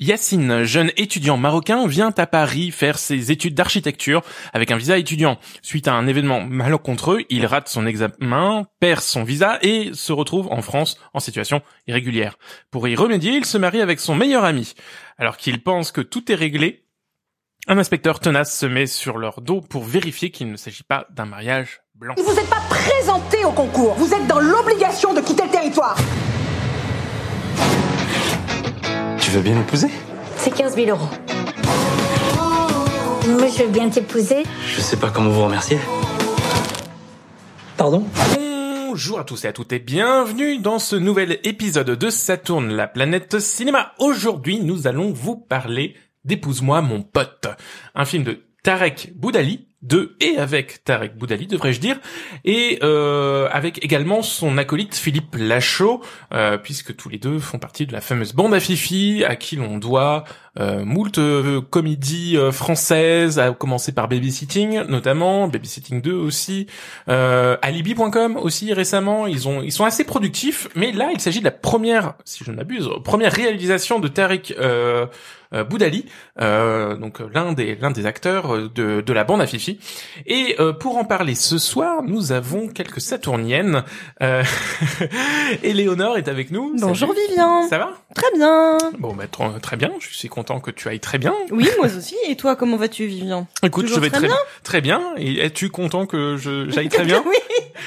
Yassine, jeune étudiant marocain, vient à Paris faire ses études d'architecture avec un visa étudiant. Suite à un événement malencontreux, il rate son examen, perd son visa et se retrouve en France en situation irrégulière. Pour y remédier, il se marie avec son meilleur ami. Alors qu'il pense que tout est réglé, un inspecteur tenace se met sur leur dos pour vérifier qu'il ne s'agit pas d'un mariage blanc. Vous n'êtes pas présenté au concours. Vous êtes dans l'obligation de quitter le territoire. Veux bien m'épouser C'est 15 000 euros. Moi, je veux bien t'épouser. Je sais pas comment vous remercier. Pardon Bonjour à tous et à toutes et bienvenue dans ce nouvel épisode de Saturne, la planète cinéma. Aujourd'hui, nous allons vous parler d'Épouse-moi mon pote, un film de Tarek Boudali, de et avec Tarek Boudali, devrais-je dire, et euh, avec également son acolyte Philippe Lachaud, euh, puisque tous les deux font partie de la fameuse bande à Fifi, à qui l'on doit euh, moult euh, comédies euh, françaises, à commencer par Babysitting notamment, Babysitting 2 aussi, euh, Alibi.com aussi récemment. Ils ont, ils sont assez productifs, mais là il s'agit de la première, si je ne m'abuse, première réalisation de Tarek Boudali, euh, donc l'un des l'un des acteurs de, de la bande à Fifi. Et euh, pour en parler ce soir, nous avons quelques Saturniennes. Euh, Éléonore est avec nous. Bonjour Salut. Vivian. Ça va? Très bien. Bon, bah, tr- très bien. Je suis content que tu ailles très bien. Oui, moi aussi. Et toi, comment vas-tu, Vivian Écoute, Toujours je vais très très bien? très bien. Et es-tu content que je j'aille très bien? Oui,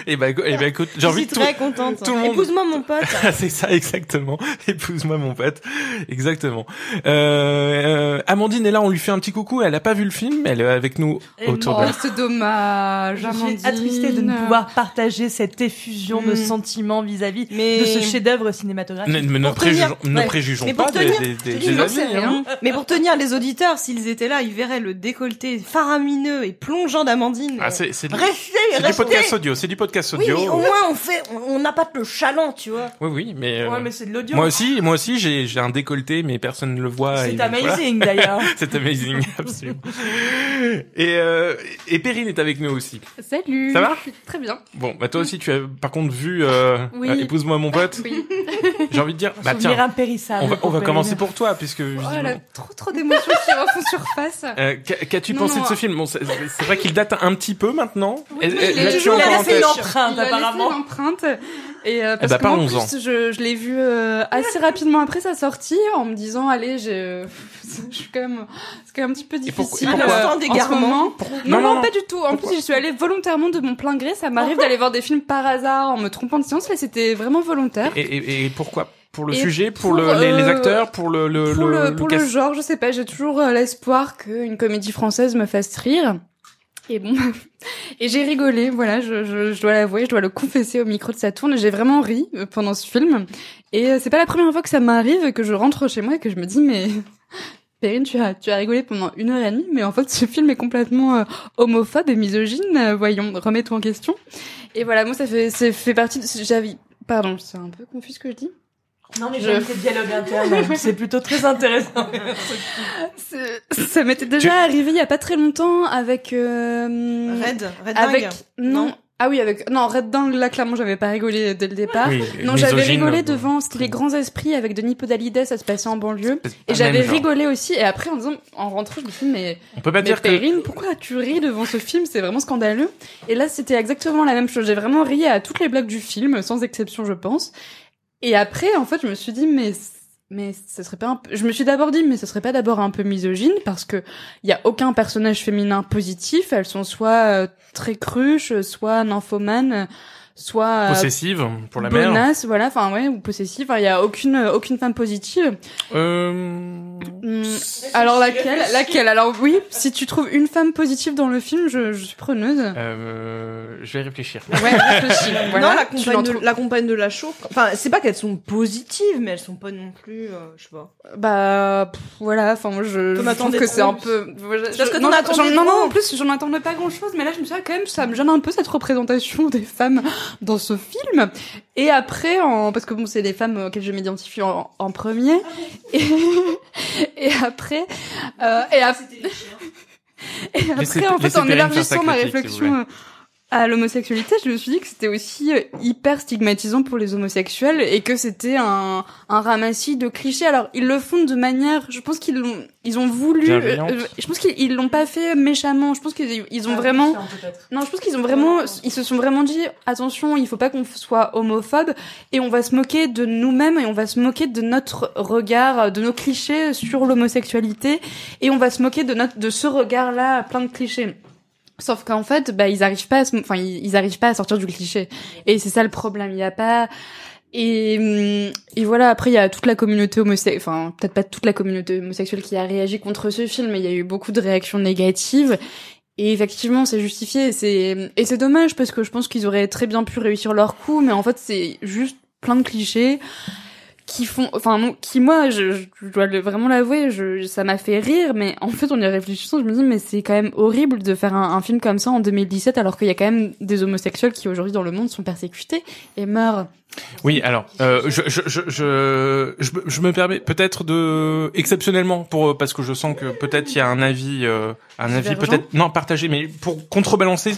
Et bah, eh ben, écoute, j'ai envie de tout. très contente. tout le monde- Épouse-moi mon pote. C'est ça exactement. Épouse-moi mon pote. Exactement. Euh, euh, Amandine est là, on lui fait un petit coucou. Elle a pas vu le film, mais elle est avec nous Et autour de. C'est dommage, Je Amandine. suis attristée de ne pouvoir partager cette effusion de Mm. sentiments vis-à-vis Mais- de ce chef-d'œuvre Ne, cinématographique. mais ne Pour tenir- préjugeons, ne ouais. préjugeons Mais pas des, tenir- des, je hein. Mais pour tenir les auditeurs, s'ils étaient là, ils verraient le décolleté faramineux et plongeant d'Amandine. Ah, c'est c'est du, Restez, c'est du restez. podcast audio. C'est du podcast Oui, audio. mais au moins on fait, on n'a pas le chaland, tu vois. Oui, oui, mais, euh, Ouais, mais c'est de l'audio. moi aussi, moi aussi, j'ai j'ai un décolleté, mais personne ne le voit. C'est voilà. amazing d'ailleurs. C'est amazing, absolument. Et, euh, et Perrine est avec nous aussi. Salut. Ça va? Très bien. Bon, bah toi aussi, tu as par contre vu euh, Oui. euh, Épouse-moi mon pote. Oui. J'ai envie de dire, bah tiens, impérissable. on va, on commencer pour toi, puisque Oh là, trop trop d'émotions qui refont surface. Euh, qu'a- Qu'as-tu pensé non. de ce film? Bon, c'est c'est vrai qu'il date un petit peu maintenant. Oui, il encore il a tête une empreinte, Il a laissé apparemment. Et euh, parce bah, que moi, en plus, je, je l'ai vu euh, assez rapidement après sa sortie, en me disant, allez, j'ai, je suis quand même, c'est quand même un petit peu pour- difficile. et pourquoi euh, en ce moment. Non, Non, non, non, non. pas du tout. En plus, j'y suis allée volontairement de mon plein gré. Ça m'arrive d'aller voir des films par hasard en me trompant de séance. Là, c'était vraiment volontaire. Et, et, et pourquoi? Pour le Et sujet, pour, pour, le, les, les euh, acteurs, pour le le pour le, pour le genre, je sais pas, j'ai toujours euh, l'espoir qu'une comédie française me fasse rire. Et bon, et j'ai rigolé, voilà, je, je, je dois l'avouer, je dois le confesser au micro de Saturne, j'ai vraiment ri euh, pendant ce film. Et euh, c'est pas la première fois que ça m'arrive, que je rentre chez moi et que je me dis, mais Perrine, tu as, tu as rigolé pendant une heure et demie, mais en fait, ce film est complètement euh, homophobe et misogyne, voyons, remets-toi en question. Et voilà, moi, ça fait, ça fait partie de, j'avais, pardon, c'est un peu confus ce que je dis. Non, mais Je- j'aime tes dialogues internes. C'est plutôt très intéressant. Ça m'était déjà arrivé il y a pas très longtemps avec euh, Red, Red avec Dingue. non. Non. ah oui avec non Red Dingue là clairement j'avais pas rigolé dès le départ. Oui, non j'avais rigolé devant c'était les grands esprits avec Denis Podalides ça se passait en banlieue pas et j'avais genre. rigolé aussi et après en disant en rentrant je me suis dit mais On peut pas mais dire que Perrine, pourquoi tu ris devant ce film? C'est vraiment scandaleux. Et là, c'était exactement la même chose. J'ai vraiment ri à toutes les blagues du film, sans exception, je pense. Et après, en fait, je me suis dit, mais mais ce serait pas un peu... Je me suis d'abord dit, mais ce serait pas d'abord un peu misogyne parce que il y a aucun personnage féminin positif. Elles sont soit euh, très cruches, soit nymphomanes, soit euh, possessive pour la mère. bonasses, voilà. Enfin ouais, ou possessive. Enfin, Il y a aucune aucune femme positive. Euh... Hmm, Alors laquelle Laquelle? Alors oui, si tu trouves une femme positive dans le film, je, je suis preneuse. Euh, je vais réfléchir. Ouais, réfléchis. Voilà, non, la compagne, de, la compagne de la show. Enfin, c'est pas qu'elles sont positives, mais elles sont pas non plus, euh, je sais pas. Bah pff, voilà, enfin moi je, je trouve que c'est un peu. je- Parce que non, non, non, en plus j'en attendais pas grand chose, mais là je me suis dit ah, quand même ça me gêne un peu cette représentation des femmes dans ce film. Et après, en, parce que bon c'est les femmes auxquelles je m'identifie en, en premier. Et, et après, euh, et, ap- et Laissez- après en fait en élargissant ma réflexion. À l'homosexualité, je me suis dit que c'était aussi euh, hyper stigmatisant pour les homosexuels et que c'était un, un ramassis de clichés. Alors ils le font de manière, je pense qu'ils l'ont, ils ont voulu, Bienveillante. euh, je pense qu'ils ils l'ont pas fait méchamment. Je pense qu'ils ils ont vraiment, non, je pense qu'ils ont vraiment, ils se sont vraiment dit attention, il faut pas qu'on soit homophobe et on va se moquer de nous-mêmes et on va se moquer de notre regard, de nos clichés sur l'homosexualité et on va se moquer de notre, de ce regard-là plein de clichés. Sauf qu'en fait, bah, ils arrivent pas à se, enfin, ils, arrivent pas à sortir du cliché. Et c'est ça le problème. Il y a pas, et, et voilà, après, il y a toute la communauté homosexuelle, enfin, peut-être pas toute la communauté homosexuelle qui a réagi contre ce film, mais il y a eu beaucoup de réactions négatives. Et effectivement, c'est justifié. C'est, et c'est dommage parce que je pense qu'ils auraient très bien pu réussir leur coup, mais en fait, c'est juste plein de clichés qui font, enfin, qui moi, je, je dois vraiment l'avouer, je, ça m'a fait rire, mais en fait, en y réfléchissant, je me dis, mais c'est quand même horrible de faire un, un film comme ça en 2017, alors qu'il y a quand même des homosexuels qui aujourd'hui dans le monde sont persécutés et meurent. Oui, alors, euh, je, je, je, je, je, me- permets peut-être de, exceptionnellement, pour parce que je sens que peut-être il y a un avis, euh, un avis peut-être non partagé, mais pour contrebalancer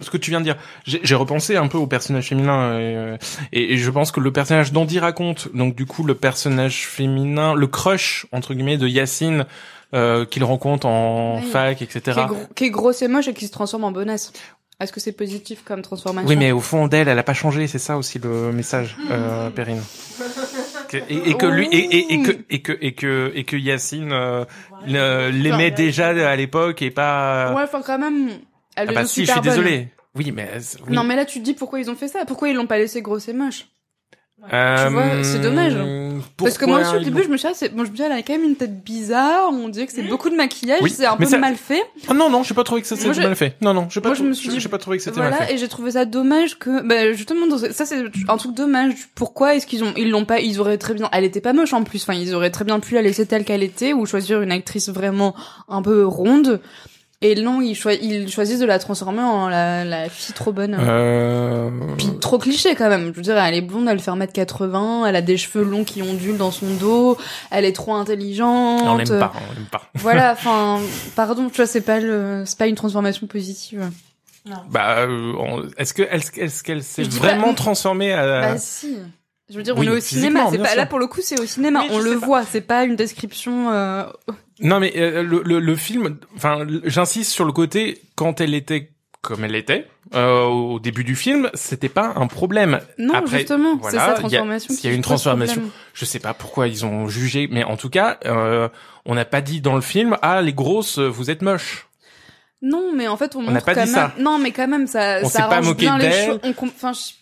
ce que tu viens de dire, j'ai repensé un peu au personnage féminin et, euh, et, et je pense que le personnage d'Andy raconte, donc du coup le personnage féminin, le crush entre guillemets de Yacine euh, qu'il rencontre en Oui. fac, etc. Qui est, gros, qui est grosse et moche et qui se transforme en bonasse. Est-ce que c'est positif comme transformation Oui, mais au fond d'elle, elle a pas changé, c'est ça aussi le message, euh, Perrine. Et, et que lui, et, et, et que et que et que et que Yacine euh, le- l'aimait déjà à l'époque et pas. Ouais, enfin quand même, elle ah bah si, je suis bonne. désolé. Oui, mais oui. Non, mais là, tu te dis pourquoi ils ont fait ça? Pourquoi ils l'ont pas laissé grosse et moche? Euh, tu vois, c'est dommage. Parce que moi aussi, au début, je me suis dit, ah, bon, je me suis dit, elle a quand même une tête bizarre. On dirait que c'est beaucoup de maquillage. Oui, c'est un peu ça- mal fait. Ah non non, j'ai pas trouvé que ça c'était je- mal fait. Non non, j'ai pas. Moi, je me suis dit- pas trouvé que c'était mal Voilà, fait. et j'ai trouvé ça dommage que, bah, justement, dans ça c'est un truc dommage. Pourquoi est-ce qu'ils ont, ils l'ont pas, ils auraient très bien, elle était pas moche en plus. Enfin, ils auraient très bien pu la laisser telle qu'elle était ou choisir une actrice vraiment un peu ronde. Et non, ils, choi- ils choisissent de la transformer en la, la fille trop bonne. Euh... Puis trop cliché quand même. Je veux dire, elle est blonde, elle fait 1m80, elle a des cheveux longs qui ondulent dans son dos, elle est trop intelligente. On l'aime pas, on l'aime pas. Voilà, enfin, pardon, tu vois, c'est pas le, c'est pas une transformation positive. Bah, euh, on- est-ce que est-ce, qu'elle s'est vraiment pas- transformée à Bah si. Je veux dire, oui, on est au cinéma. C'est pas là pour le coup, c'est au cinéma. Oui, on le pas. voit. C'est pas une description. Euh... Non, mais euh, le, le, le film, enfin, j'insiste sur le côté quand elle était comme elle était euh, au début du film, c'était pas un problème. Non, Après, justement, voilà, c'est sa il y a- transformation. s'il y a une transformation. Je sais pas pourquoi ils ont jugé, mais en tout cas, euh, on n'a pas dit dans le film ah les grosses, vous êtes moches. Non, mais en fait, on, n'a montre pas quand dit même. ça. Non, mais quand même, ça, On ça s'est pas arrange moqué bien les choses. On com- Enfin, je-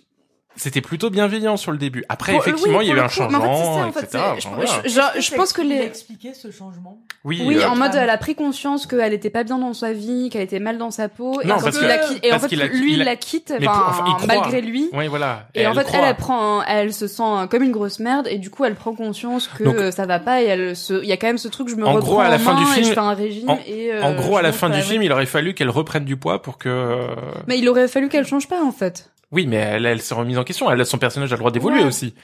C'était plutôt bienveillant sur le début. Après, effectivement, oui, il y a eu un changement, ça, en fait, etc. je- voilà. je- Genre, je pense que les. expliqué ce changement? Oui, Oui, euh, en mode elle a pris conscience qu'elle était pas bien dans sa vie, qu'elle était mal dans sa peau, et Non, en parce fait, que- la et en fait qu'il a- lui il la quitte, mais pour- enfin, enfin, il croit. malgré lui. Oui, voilà. Et, en fait, croit. elle, elle prend, elle se sent comme une grosse merde, et du coup, elle prend conscience que Donc- ça va pas, et elle se, il y a quand même ce truc, je me En gros, à la en fin du et film- je fais un régime, en- et euh, En gros, à je la fin du film, il aurait fallu qu'elle reprenne du poids pour que. euh, Mais il aurait fallu qu'elle change pas, en fait. Oui, mais elle, elle s'est remise en question. Elle a son personnage a le droit d'évoluer Ouais. aussi.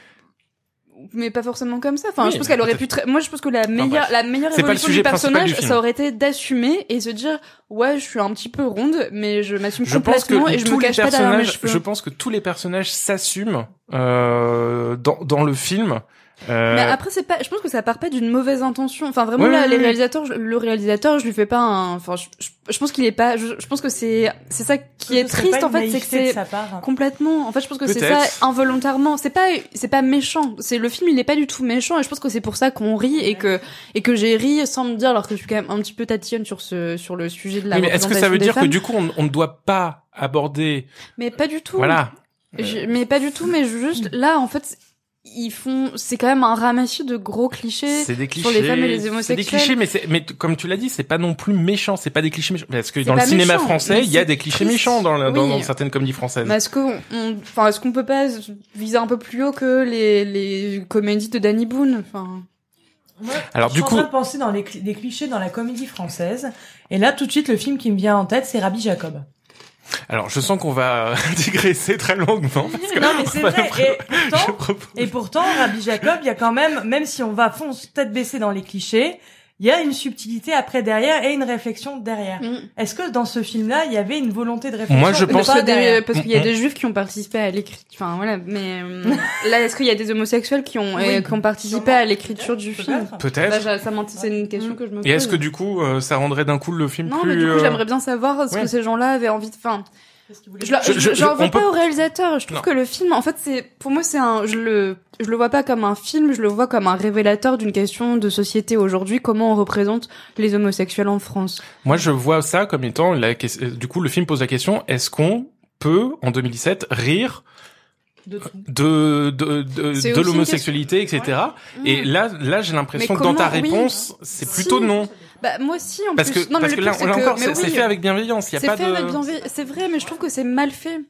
Mais pas forcément comme ça. Enfin, Oui, je pense qu'elle aurait pu. Moi, je pense que la meilleure, la meilleure évolution du personnage, du ça aurait été d'assumer et se dire, ouais, je suis un petit peu ronde, mais je m'assume Je pense que complètement et je me cache pas derrière mes cheveux. je pense que tous les personnages s'assument euh, dans dans le film. Euh, Mais après, c'est pas. Je pense que ça part pas d'une mauvaise intention. Enfin, vraiment Ouais, là, ouais, les ouais. réalisateurs, je- le réalisateur, je lui fais pas un. Enfin, je, je, je pense qu'il est pas. Je, je pense que c'est c'est ça qui est triste pas en fait, c'est que c'est hein. complètement. En fait, je pense que c'est ça involontairement. C'est pas c'est pas méchant. C'est le film, il est pas du tout méchant et je pense que c'est pour ça qu'on rit et que et que j'ai ri sans me dire alors que je suis quand même un petit peu tatillonne sur ce sur le sujet de la oui, mais est-ce que ça veut dire que du coup on, on ne doit pas aborder Mais pas du tout. voilà Je- mais pas du tout. Mais juste là, en fait, ils font. C'est quand même un ramassis de gros clichés. c'est des clichés sur les femmes et les c'est des homosexuels. clichés mais c'est mais comme tu l'as dit c'est pas non plus méchant c'est pas des clichés méchants parce que dans le cinéma méchant, français il y a des clichés triste. méchants dans, le- dans, Oui. dans certaines comédies françaises est-ce qu'on, on- enfin, est-ce qu'on peut pas viser un peu plus haut que les, les comédies de Danny Boone, enfin? Moi, Alors, je du suis coup- en train de penser dans les, clichés dans la comédie française. Et là, tout de suite, le film qui me vient en tête, c'est Rabbi Jacob. Alors je sens qu'on va digresser très longuement parce que Non, mais c'est vrai. Et pourtant, et pourtant, Rabbi Jacob, il y a quand même, même si on va fonce tête baissée dans les clichés, il y a une subtilité après derrière et une réflexion derrière. Mm. Est-ce que dans ce film-là, il y avait une volonté de réflexion Moi, je pense pas Parce, que des- derrière parce qu'il y a Mm, des juifs qui ont participé à l'écriture. Enfin voilà, mais euh, là, est-ce qu'il y a des homosexuels qui ont, Oui. euh, qui ont participé à l'écriture du film? Peut-être. Peut-être. Bah, ça m'en- C'est une question que je me pose. Et est-ce que du coup, euh, ça rendrait d'un coup le film Non, plus mais du coup, euh, j'aimerais bien savoir ce ouais. que ces gens-là avaient envie de. Enfin, je, Je- je, je- veux peut- pas au réalisateur. Je trouve Non. que le film, en fait, c'est pour moi, c'est un. Je le, je le vois pas comme un film. Je le vois comme un révélateur d'une question de société aujourd'hui. Comment on représente les homosexuels en France? Moi, je vois ça comme étant la euh, du coup le film pose la question est-ce qu'on peut en 2017 rire de de de de, l'homosexualité, etc. Et Mm. là, là, j'ai l'impression que dans ta oui. réponse, c'est Si. plutôt non, Bah moi aussi en parce plus. que non, parce que là, encore, c'est oui, fait avec bienveillance. Il y a C'est pas fait de. avec bienveillance. C'est vrai, mais je trouve que c'est mal fait.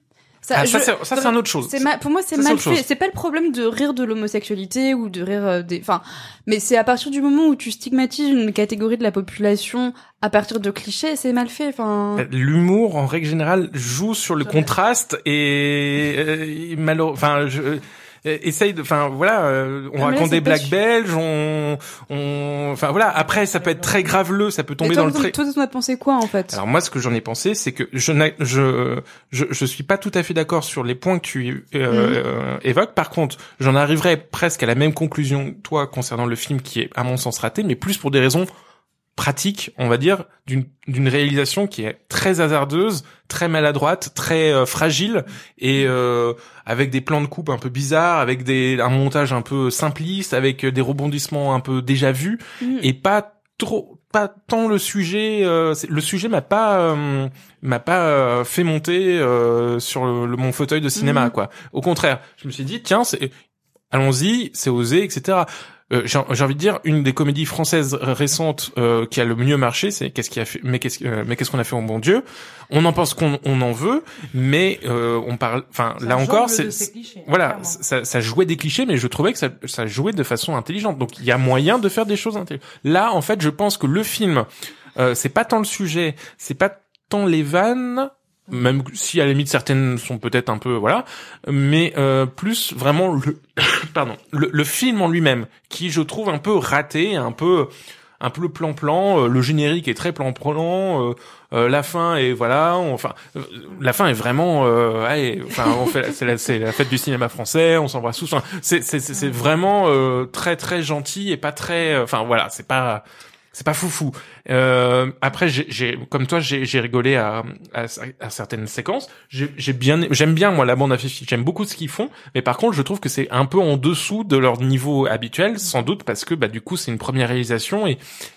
Ça, Ah, ça, c'est ça, c'est un autre chose. Ma- pour moi c'est mal fait. C'est pas le problème de rire de l'homosexualité ou de rire euh, des. Enfin, mais c'est à partir du moment où tu stigmatises une catégorie de la population à partir de clichés, c'est mal fait. Enfin. L'humour, en règle générale, joue sur le Ouais. contraste et, euh, malheureux. Enfin, je euh, essaye de. Enfin, voilà, euh, on là, raconte des blagues belges. On, on. Enfin voilà. Après, ça peut être très graveleux. Ça peut tomber toi, dans le toi, très. toi, t'en as pensé quoi en fait? Alors moi, ce que j'en ai pensé, c'est que je, je, je, je suis pas tout à fait d'accord sur les points que tu euh, Mhm. euh, évoques. Par contre, j'en arriverai presque à la même conclusion toi concernant le film qui est à mon sens raté, mais plus pour des raisons pratiques, on va dire, d'une réalisation qui est très hasardeuse, très maladroite, très euh, fragile et euh, avec des plans de coupe un peu bizarres, avec des un montage un peu simpliste, avec des rebondissements un peu déjà vus Mm. et pas trop pas tant le sujet euh, le sujet m'a pas euh, m'a pas euh, fait monter euh, sur le, le- mon fauteuil de cinéma Mhm. quoi au contraire je me suis dit tiens c'est allons-y c'est osé etc euh, j'ai envie de dire une des comédies françaises récentes euh, qui a le mieux marché c'est qu'est-ce qui a fait mais qu'est-ce euh, mais qu'est-ce qu'on a fait au bon Dieu? On en pense qu'on on en veut mais euh, on parle enfin là encore c'est ces clichés, voilà, ça, ça jouait des clichés, mais je trouvais que ça, ça jouait de façon intelligente. Donc il y a moyen de faire des choses intelligentes. Là, en fait, je pense que le film, euh, c'est pas tant le sujet, c'est pas tant les vannes, même si à la limite certaines sont peut-être un peu voilà, mais euh, plus vraiment le, pardon, le, le film en lui-même, qui je trouve un peu raté, un peu un peu plan-plan, euh, le générique est très plan-plan, euh, euh, la fin est voilà, enfin la fin est vraiment, euh, allez, enfin on fait, c'est la, la fête du cinéma français, on s'embrasse tous, enfin, c'est c'est c'est vraiment euh, très très gentil et pas très, enfin voilà, c'est pas c'est pas foufou. Euh, après, j'ai, comme toi, j'ai, rigolé à, à, certaines séquences. J'ai bien, j'aime bien moi la bande à Fifi. J'aime beaucoup ce qu'ils font, mais par contre, je trouve que c'est un peu en dessous de leur niveau habituel, sans doute parce que bah du coup, c'est une première réalisation et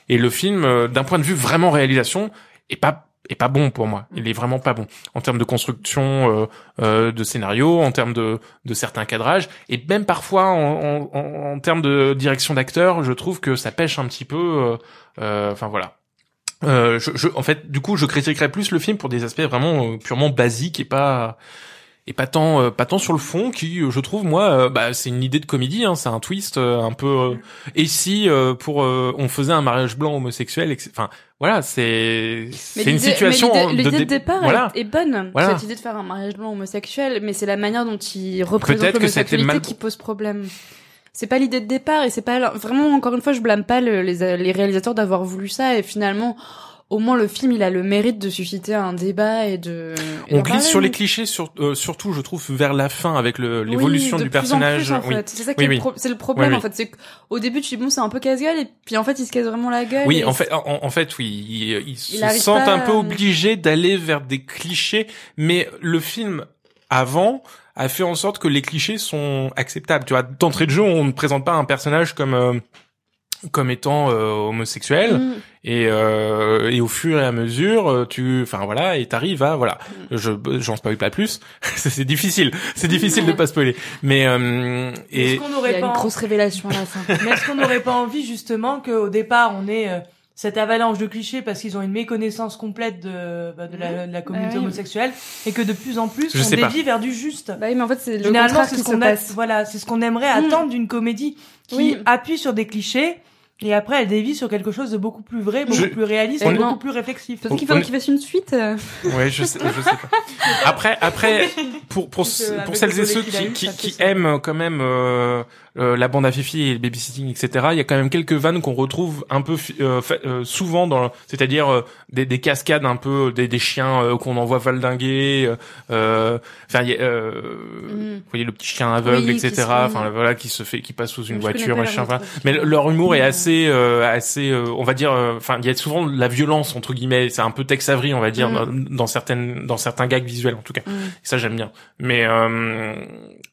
et le film, euh, d'un point de vue vraiment réalisation, est pas est pas bon pour moi. Il est vraiment pas bon en termes de construction euh, euh, de scénario, en termes de de certains cadrages et même parfois en, en, en, termes de direction d'acteur, je trouve que ça pêche un petit peu. euh, euh, Enfin voilà. Euh, je, je, en fait, du coup, je critiquerais plus le film pour des aspects vraiment purement basiques et pas et pas tant euh, pas tant sur le fond qui euh, je trouve moi euh, bah c'est une idée de comédie hein, c'est un twist un peu euh, et si euh, pour euh, on faisait un mariage blanc homosexuel enfin voilà c'est c'est une situation mais l'idée, de dé- départ voilà est, est bonne. Voilà. Cette idée de faire un mariage blanc homosexuel, mais c'est la manière dont il représente l'homosexualité mal- qui pose problème. C'est pas l'idée de départ et c'est pas vraiment encore une fois je blâme pas le- les, les réalisateurs d'avoir voulu ça et finalement au moins le film il a le mérite de susciter un débat et de. et on glisse sur les clichés sur, euh, surtout je trouve vers la fin avec Oui, l'évolution de du plus en personnage plus, en oui fait. C'est ça qui Oui, est, le oui. pro- c'est le problème Oui, oui. en fait. C'est qu'au début tu dis bon c'est un peu casse-gueule et puis en fait il se casse vraiment la gueule. Oui, en fait, en, en fait, oui, ils, ils se sentent pas un peu obligés d'aller vers des clichés, mais le film avant a fait en sorte que les clichés sont acceptables. Tu vois, d'entrée de jeu, on ne présente pas un personnage comme euh, comme étant euh, homosexuel, Mm. et euh, et au fur et à mesure, euh, tu, enfin voilà, et t'arrives à voilà. Mm. Je j'en spoil pas plus. c'est difficile, c'est difficile de pas spoiler, mais euh, Est-ce et qu'on Il y n'aurait a pas une grosse révélation à la fin. Mais est-ce qu'on n'aurait pas envie justement qu'au départ on ait euh, cette avalanche de clichés parce qu'ils ont une méconnaissance complète de, bah, de, la, de la communauté Ah oui. homosexuelle et que de plus en plus Je on pas. dévie vers du juste. Bah oui, mais en fait c'est le Généralement c'est ce qu'on a, voilà, c'est ce qu'on aimerait Mm. attendre d'une comédie qui Oui. appuie sur des clichés et après elle dévie sur quelque chose de beaucoup plus vrai, beaucoup Je- plus réaliste et beaucoup plus réflexif. Peut-être qu'il faut qu'il fasse une suite. euh. Ouais, je sais, je sais pas. Après, après, pour pour Parce pour celles le et ceux qui qui, qui aiment quand même euh, la bande à Fifi et le babysitting, etc. Il y a quand même quelques vannes qu'on retrouve un peu euh, euh, souvent dans, c'est-à-dire euh, des, des cascades un peu des, des chiens euh, qu'on envoie valdinguer. euh, euh, Enfin, il y a, euh, Mm. vous voyez le petit chien aveugle, Oui, etc. Enfin voilà, qui se fait, qui passe sous une Je voiture, machin. voilà. Mais le- leur humour est Ouais. assez, euh, assez, euh, on va dire, euh, enfin, il y a souvent de la violence entre guillemets. C'est un peu Tex Avery, on va dire, Mm. dans, dans certaines, dans certains gags visuels en tout cas. Mm. Ça j'aime bien. Mais, euh,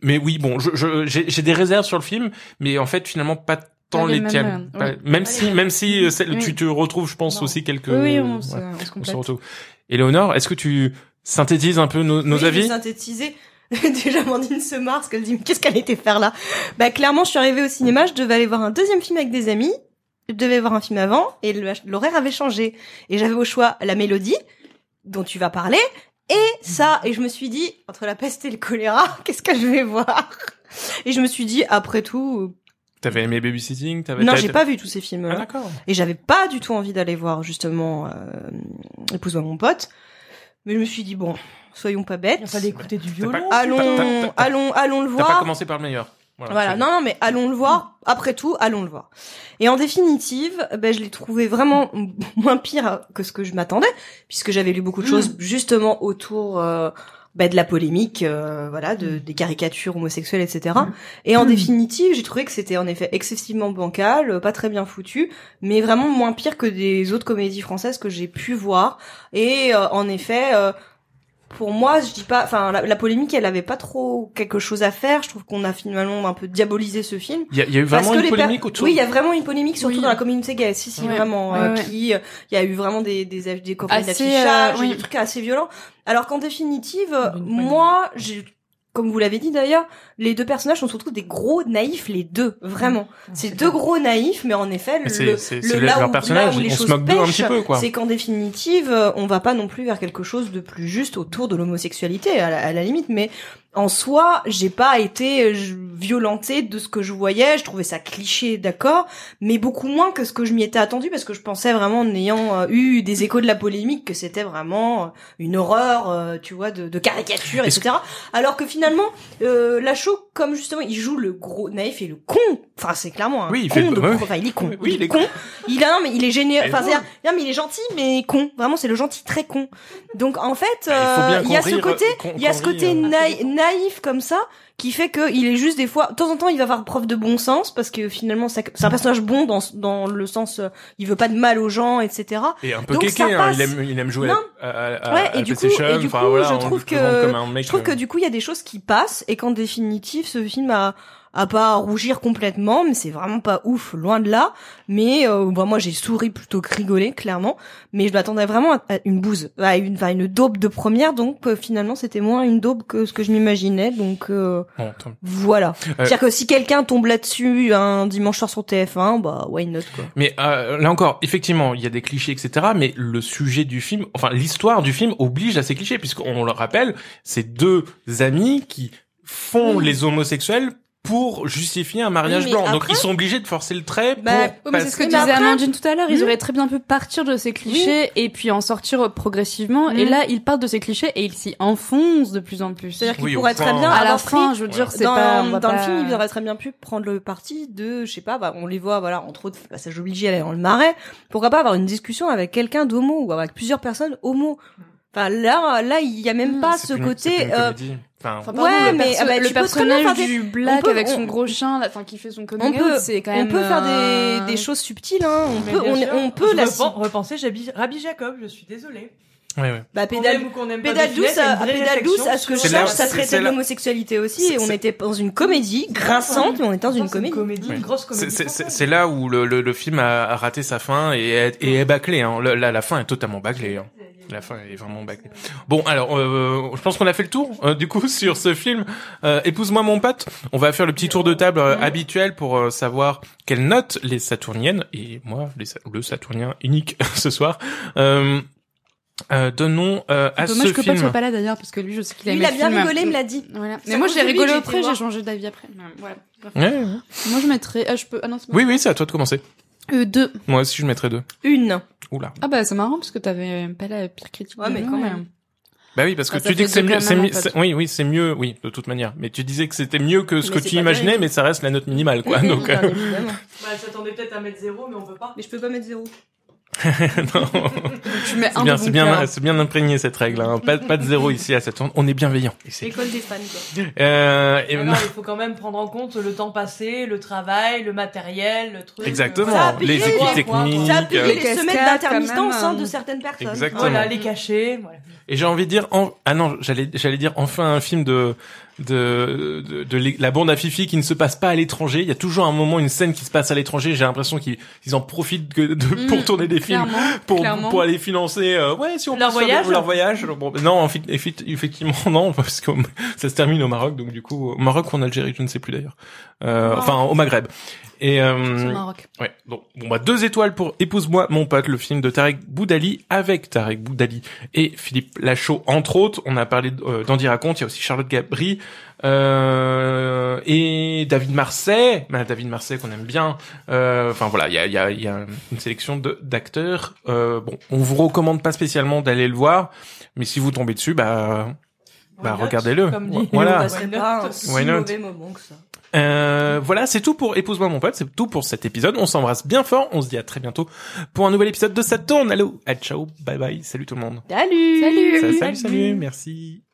mais oui, bon, je, je, j'ai, j'ai des réserves sur le film, mais en fait finalement pas tant les les Pas- oui. Même si, même si euh, Oui. tu te retrouves, je pense Non. aussi quelques. Oui, on se, ouais, on se on se complète. retrouve. Éléonore, est-ce que tu synthétises un peu nos, nos Oui, je vais avis? synthétiser. Déjà, Amandine se marre parce qu'elle dit, qu'est-ce qu'elle était faire là? Bah, clairement, je suis arrivée au cinéma, je devais aller voir un deuxième film avec des amis. Je devais voir un film avant et l'horaire avait changé. Et j'avais au choix la mélodie, dont tu vas parler, et ça. Et je me suis dit, entre la peste et le choléra, qu'est-ce que je vais voir? Et je me suis dit, après tout, T'avais aimé Babysitting T'avais non, j'ai pas vu tous ces films. Ah d'accord. Et j'avais pas du tout envie d'aller voir justement euh, Épouse-moi mon pote. Mais je me suis dit bon, soyons pas bêtes. Il fallait écouter du pas- violon. Allons, T'as- t'as- allons, allons le T'as pas voir. commencé par le meilleur. Voilà, c'est- non, non, mais allons le voir. Après tout, allons le voir. Et en définitive, ben, je l'ai trouvé vraiment moins pire que ce que je m'attendais, puisque j'avais lu beaucoup de choses justement autour euh, ben, de la polémique, euh, voilà, de, des caricatures homosexuelles, etc. Et en définitive, j'ai trouvé que c'était en effet excessivement bancal, euh, pas très bien foutu, mais vraiment moins pire que des autres comédies françaises que j'ai pu voir. Et euh, en effet. Pour moi, je dis pas, enfin, la, la polémique, elle avait pas trop quelque chose à faire. Je trouve qu'on a finalement un peu diabolisé ce film. Il y a, il y a eu Parce vraiment que une polémique autour. Oui, il y a vraiment une polémique, surtout Oui. dans la communauté gay. Si, si, Ouais. vraiment. Ouais, euh, ouais. qui, euh, il y a eu vraiment des des des Assez, d'affichage, euh, oui. des trucs assez violents. Alors qu'en définitive, moi, j'ai comme vous l'avez dit d'ailleurs, les deux personnages sont surtout des gros naïfs, les deux, vraiment. C'est deux gros naïfs, mais en effet, le, c'est- le c'est là leur où, personnage, là où les on se choses moque d'eux un petit peu, quoi. c'est qu'en définitive, euh, on va pas non plus vers quelque chose de plus juste autour de l'homosexualité, à, la- à la limite, mais en soi, j'ai pas été euh, violentée de ce que je voyais, je trouvais ça cliché, d'accord, mais beaucoup moins que ce que je m'y étais attendu, parce que je pensais vraiment, en ayant euh, eu des échos de la polémique, que c'était vraiment une horreur, tu vois, de, de caricature, Est-ce etc. Alors que finalement, euh, Lachaud, comme justement, il joue le gros naïf et le con, enfin c'est clairement un Oui, il con fait- de ouais. enfin il est con, Oui, il est con. Il a non mais il est génial, enfin c'est non mais il est gentil mais con, vraiment c'est le gentil très con. Donc en fait, Bah, euh, il y a ce côté, qu'on- il y a ce côté rie, euh. naï- naïf comme ça qui fait que il est juste des fois de temps en temps il va avoir preuve de bon sens parce que finalement c'est un personnage bon dans dans le sens euh, il veut pas de mal aux gens etc Et un peu Donc, kéké, hein, il aime, il aime jouer Non. à, à, à, Ouais, à et du coup- et du enfin, coup, voilà, je trouve que- je trouve euh, que du coup, il y a des choses qui passent et qu'en définitive, ce film a a pas à rougir complètement, mais c'est vraiment pas ouf, loin de là. Mais euh, bon, moi, j'ai souri plutôt que rigolé, clairement. Mais je m'attendais vraiment à à une bouse, à une, enfin, une daube de première. Donc euh, finalement, c'était moins une daube que ce que je m'imaginais. Donc euh, bon, attends. voilà. C'est-à-dire que si quelqu'un tombe là-dessus un dimanche soir sur TF1, bah why not quoi. Mais euh, là encore, effectivement, il y a des clichés, etc. Mais le sujet du film, enfin l'histoire du film oblige à ces clichés, puisqu'on le rappelle, c'est deux amis qui font Oui. les homosexuels pour justifier un mariage Oui, blanc. Donc ils sont obligés de forcer le trait Bah, pour Oui, mais c'est ce que disait Amandine tout à l'heure. Ils Hmm. auraient très bien pu partir de ces clichés et puis en sortir progressivement. Et là, ils partent de ces clichés et ils s'y enfoncent de plus en plus. C'est-à-dire qu'il Oui, au pourrait très bien à la fin, je veux dire, c'est dans, pas. le film, il aurait très bien pu prendre le parti de, je sais pas, bah, on les voit, voilà, entre autres, passage obligé aller dans le marais. Pourquoi pas avoir une discussion avec quelqu'un d'homo ou avec plusieurs personnes homo? Enfin, là, là, il y a même Mm. pas ce une- côté, euh. Enfin, Ouais, pardon, le mais, perso- ah bah, le personnage faire des- du black on peut- avec son on- gros chien, enfin qui fait son coming on c'est quand on même. peut faire euh, des, des choses subtiles, hein. On Mais peut, on, on peut je la, repen- repenser Rabbi Jacob, je suis désolée. ouais, ouais. bah, pédale, aime aime Pédale douce, à, pédale douce, ce que je sache, ça traitait de l'homosexualité aussi, et on était dans une comédie grinçante, mais on était dans une comédie. comédie, une grosse C'est- comédie. C'est là où le, le, le film a, raté sa fin et est, et est bâclé. Hein. La fin est totalement bâclée. Hein. La fin est vraiment bâclée. Bon, alors, euh, je pense qu'on a fait le tour euh, du coup sur ce film. Euh, Épouse-moi mon pote. On va faire le petit tour de table euh, habituel pour euh, savoir quelle note les Saturniennes et moi les, le Saturnien unique ce soir. Euh, euh, donnons euh, à Dommage ce que film. Paul soit pas là d'ailleurs parce que lui, je sais qu'il a Lui, il a bien film. rigolé, il me l'a dit. Voilà. Mais moi j'ai que rigolé après, j'ai changé d'avis après. Ouais, Voilà. Ouais, ouais. Moi je mettrais. Ah je peux. Ah non c'est. Oui, oui, c'est à toi de commencer. Euh, deux. Moi aussi, je mettrais deux. Une. Oula. Ah bah c'est marrant parce que t'avais pas la pire critique. Ouais, mais quand même. Bah oui, parce que Ah, tu dis que c'est mieux, c'est oui, oui, c'est mieux, oui, de toute manière. Mais tu disais que c'était mieux que ce Mais que tu imaginais, mais ça reste la note minimale, quoi. Donc, euh. Bah, elle s'attendait peut-être à mettre zéro, mais on peut pas. Mais je peux pas mettre zéro. non. Tu mets C'est un bien, de c'est bon bien, cœur. c'est bien imprégné cette règle. Hein. Pas, pas de zéro ici à cette tourne. On est bienveillant. École des fans, quoi. Euh, et Ah il faut quand même prendre en compte le temps passé, le travail, le matériel, le truc. Exactement. Ça a piqué, les équipes techniques. Ça a plié euh, les cascades, semaines d'intermittence hein, hein. de certaines personnes. Exactement. Voilà, les cachets. Voilà. Et j'ai envie de dire, en... ah non, j'allais, j'allais dire enfin un film de de, de, de la bande à Fifi qui ne se passe pas à l'étranger. Il y a toujours un moment, une scène qui se passe à l'étranger. J'ai l'impression qu'ils ils en profitent que de, Mm, pour tourner des films, pour clairement. pour aller financer. euh, ouais, si on Leur voyage leur voyage. Bon, non, en fait, effectivement non, parce que ça se termine au Maroc, donc du coup au Maroc ou en Algérie, je ne sais plus d'ailleurs. Euh, enfin au Maghreb. Et euh, Maroc. Ouais, bon, bon bah deux étoiles pour Épouse-moi mon pote, le film de Tarek Boudali avec Tarek Boudali et Philippe Lachaud entre autres. On a parlé euh, d'Andy Raconte, il y a aussi Charlotte Gabri euh, et David Marseille, bah, David Marseille qu'on aime bien. Euh, Enfin voilà, il y a, il y, a, il y a une sélection de d'acteurs. Euh, bon, on vous recommande pas spécialement d'aller le voir, mais si vous tombez dessus, bah Bah, regardez-le. Comme dit. Voilà. On passerait Why pas not? un si Why not? mauvais moment que ça. Euh, voilà, c'est tout pour Épouse-moi mon pote, c'est tout pour cet épisode. On s'embrasse bien fort, on se dit à très bientôt pour un nouvel épisode de Ça tourne. Allô, à ciao, bye bye, salut tout le monde. Salut Salut. salut, salut merci.